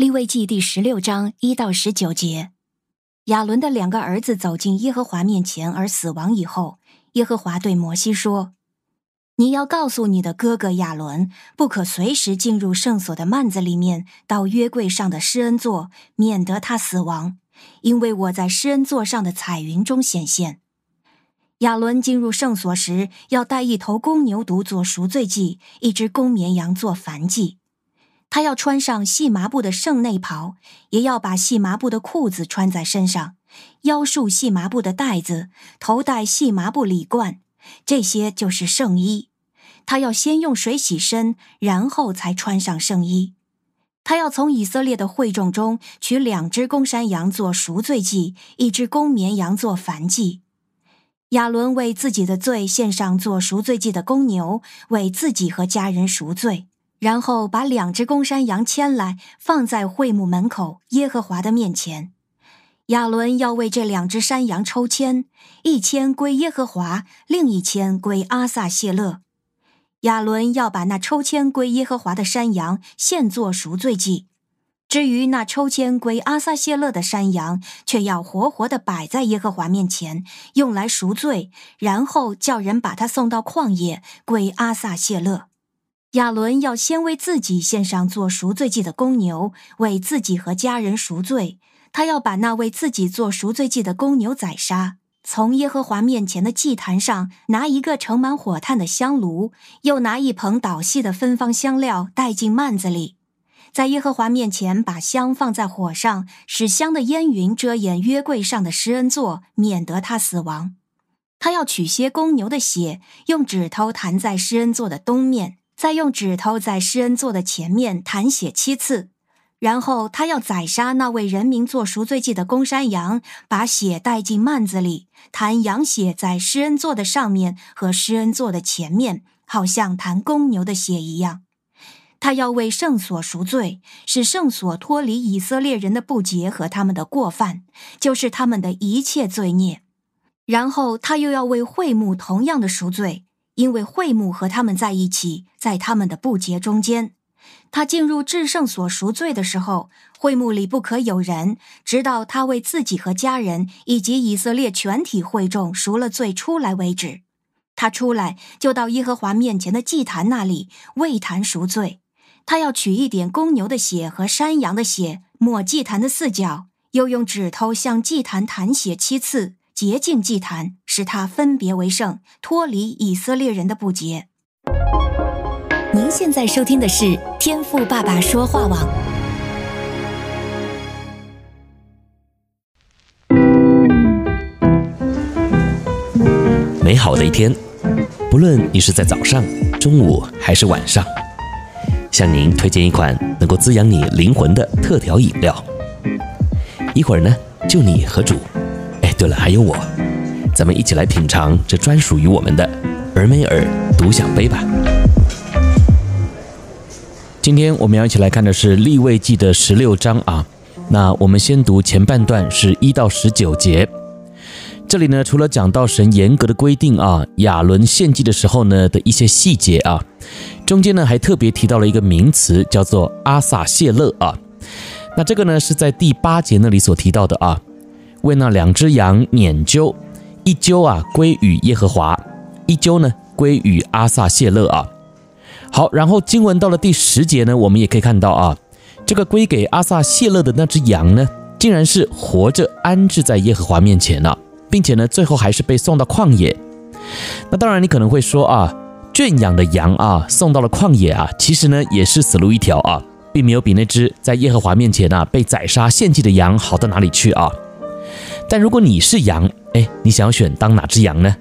利未记第十六章一到十九节，亚伦的两个儿子走进耶和华面前而死亡以后，耶和华对摩西说：“你要告诉你的哥哥亚伦，不可随时进入圣所的幔子里面，到约柜上的施恩座，免得他死亡，因为我在施恩座上的彩云中显现。亚伦进入圣所时，要带一头公牛犊做赎罪祭，一只公绵羊做燔祭。”他要穿上细麻布的圣内袍，也要把细麻布的裤子穿在身上，腰束细麻布的带子，头戴细麻布礼冠，这些就是圣衣。他要先用水洗身，然后才穿上圣衣。他要从以色列的会众中取两只公山羊做赎罪祭，一只公绵羊做燔祭。亚伦为自己的罪献上做赎罪祭的公牛，为自己和家人赎罪。然后把两只公山羊牵来，放在会幕门口耶和华的面前。亚伦要为这两只山羊抽签，一签归耶和华，另一签归阿撒谢勒。亚伦要把那抽签归耶和华的山羊献作赎罪祭，至于那抽签归阿撒谢勒的山羊，却要活活的摆在耶和华面前，用来赎罪，然后叫人把它送到旷野，归阿撒谢勒。亚伦要先为自己献上做赎罪祭的公牛，为自己和家人赎罪。他要把那为自己做赎罪祭的公牛宰杀，从耶和华面前的祭坛上拿一个盛满火炭的香炉，又拿一捧捣细的芬芳香料带进幔子里，在耶和华面前把香放在火上，使香的烟云遮掩约柜上的施恩座，免得他死亡。他要取些公牛的血，用指头弹在施恩座的东面。再用指头在施恩座的前面弹血七次，然后他要宰杀那为人民做赎罪祭的公山羊，把血带进幔子里，弹羊血在施恩座的上面和施恩座的前面，好像弹公牛的血一样。他要为圣所赎罪，使圣所脱离以色列人的不洁和他们的过犯，就是他们的一切罪孽。然后他又要为会幕同样的赎罪。因为会幕和他们在一起，在他们的不洁中间，他进入至圣所赎罪的时候，会幕里不可有人，直到他为自己和家人以及以色列全体会众赎了罪出来为止。他出来就到耶和华面前的祭坛那里为坛赎罪。他要取一点公牛的血和山羊的血抹祭坛的四角，又用指头向祭坛弹血七次。洁净祭坛，使他分别为圣，脱离以色列人的不洁。您现在收听的是天赋爸爸说话网。美好的一天，不论你是在早上、中午还是晚上，向您推荐一款能够滋养你灵魂的特调饮料。一会儿呢，就你和主。对了，还有我，咱们一起来品尝这专属于我们的尔梅尔独享杯吧。今天我们要一起来看的是利未记的十六章啊。那我们先读前半段，是一到十九节。这里呢，除了讲到神严格的规定啊，亚伦献祭的时候呢的一些细节啊，中间呢还特别提到了一个名词，叫做阿撒谢勒啊。那这个呢是在第八节那里所提到的啊。为那两只羊撵阄，一阄啊归与耶和华，一阄呢归与阿撒谢勒啊。好，然后经文到了第十节呢，我们也可以看到啊，这个归给阿撒谢勒的那只羊呢，竟然是活着安置在耶和华面前了，并且呢，最后还是被送到旷野。那当然，你可能会说啊，圈养的羊啊，送到了旷野啊，其实呢也是死路一条啊，并没有比那只在耶和华面前啊被宰杀献祭的羊好到哪里去啊。但如果你是羊，哎，你想要选当哪只羊呢？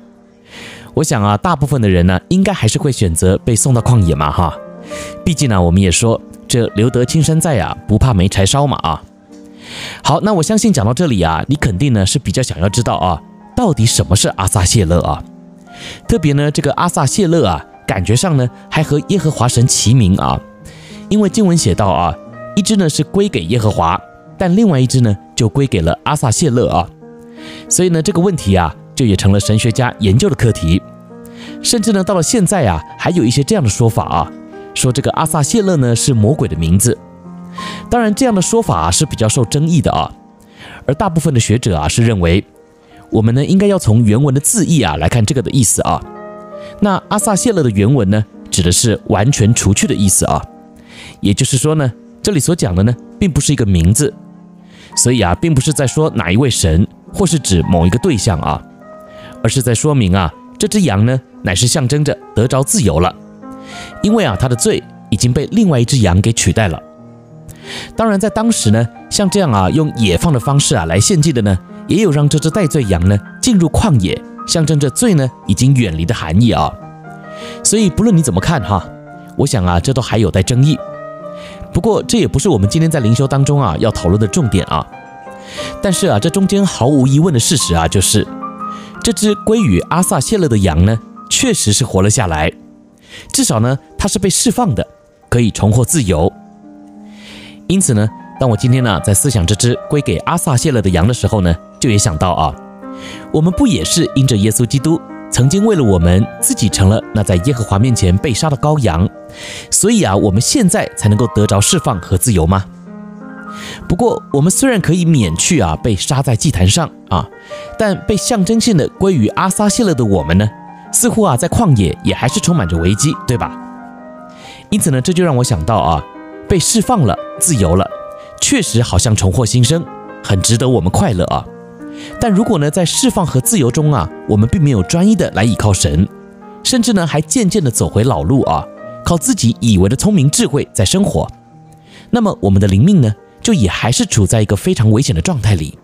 我想啊，大部分的人呢，应该还是会选择被送到旷野嘛，哈。毕竟呢，我们也说这留得青山在啊，不怕没柴烧嘛，啊。好，那我相信讲到这里啊，你肯定呢是比较想要知道啊，到底什么是阿萨谢勒啊？特别呢，这个阿萨谢勒啊，感觉上呢还和耶和华神齐名啊，因为经文写到啊，一只呢是归给耶和华，但另外一只呢就归给了阿萨谢勒啊。所以呢，这个问题啊，就也成了神学家研究的课题。甚至呢，到了现在啊，还有一些这样的说法啊，说这个阿撒谢勒呢是魔鬼的名字。当然，这样的说法啊是比较受争议的啊。而大部分的学者啊是认为，我们呢应该要从原文的字义啊来看这个的意思啊。那阿撒谢勒的原文呢，指的是完全除去的意思啊。也就是说呢，这里所讲的呢，并不是一个名字，所以啊，并不是在说哪一位神，或是指某一个对象啊，而是在说明啊，这只羊呢，乃是象征着得着自由了，因为啊，它的罪已经被另外一只羊给取代了。当然，在当时呢，像这样啊，用野放的方式啊来献祭的呢，也有让这只代罪羊呢进入旷野，象征着罪呢已经远离的含义啊。所以不论你怎么看哈，我想啊，这都还有待争议。不过这也不是我们今天在灵修当中啊要讨论的重点啊。但是啊，这中间毫无疑问的事实啊，就是这只归于阿撒谢勒的羊呢，确实是活了下来，至少呢，它是被释放的，可以重获自由。因此呢，当我今天呢在思想这只归给阿撒谢勒的羊的时候呢，就也想到啊，我们不也是因着耶稣基督曾经为了我们自己成了那在耶和华面前被杀的羔羊，所以啊，我们现在才能够得着释放和自由吗？不过，我们虽然可以免去啊被杀在祭坛上啊，但被象征性的归于阿撒谢勒的我们呢，似乎啊在旷野也还是充满着危机，对吧？因此呢，这就让我想到啊。被释放了，自由了，确实好像重获新生，很值得我们快乐啊。但如果呢，在释放和自由中啊，我们并没有专一的来倚靠神，甚至呢，还渐渐的走回老路啊，靠自己以为的聪明智慧在生活，那么我们的灵命呢，就也还是处在一个非常危险的状态里。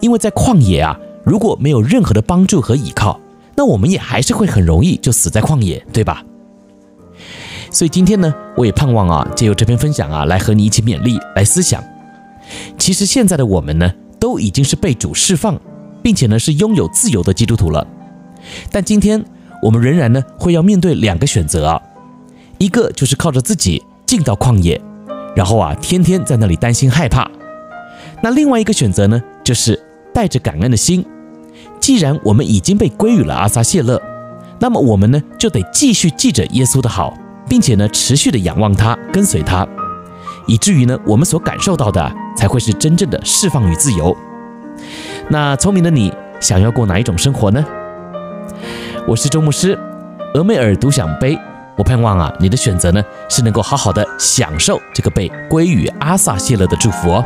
因为在旷野啊，如果没有任何的帮助和依靠，那我们也还是会很容易就死在旷野，对吧？所以今天呢，我也盼望啊，借由这篇分享啊，来和你一起勉励，来思想。其实现在的我们呢，都已经是被主释放，并且呢是拥有自由的基督徒了。但今天我们仍然呢会要面对两个选择啊，一个就是靠着自己进到旷野，然后啊天天在那里担心害怕。那另外一个选择呢，就是带着感恩的心，既然我们已经被归于了阿撒谢勒，那么我们呢就得继续记着耶稣的好。并且呢，持续的仰望他，跟随他，以至于呢，我们所感受到的才会是真正的释放与自由。那聪明的你，想要过哪一种生活呢？我是周牧师，俄梅尔独享杯。我盼望啊，你的选择呢，是能够好好的享受这个被归于阿萨谢勒的祝福哦。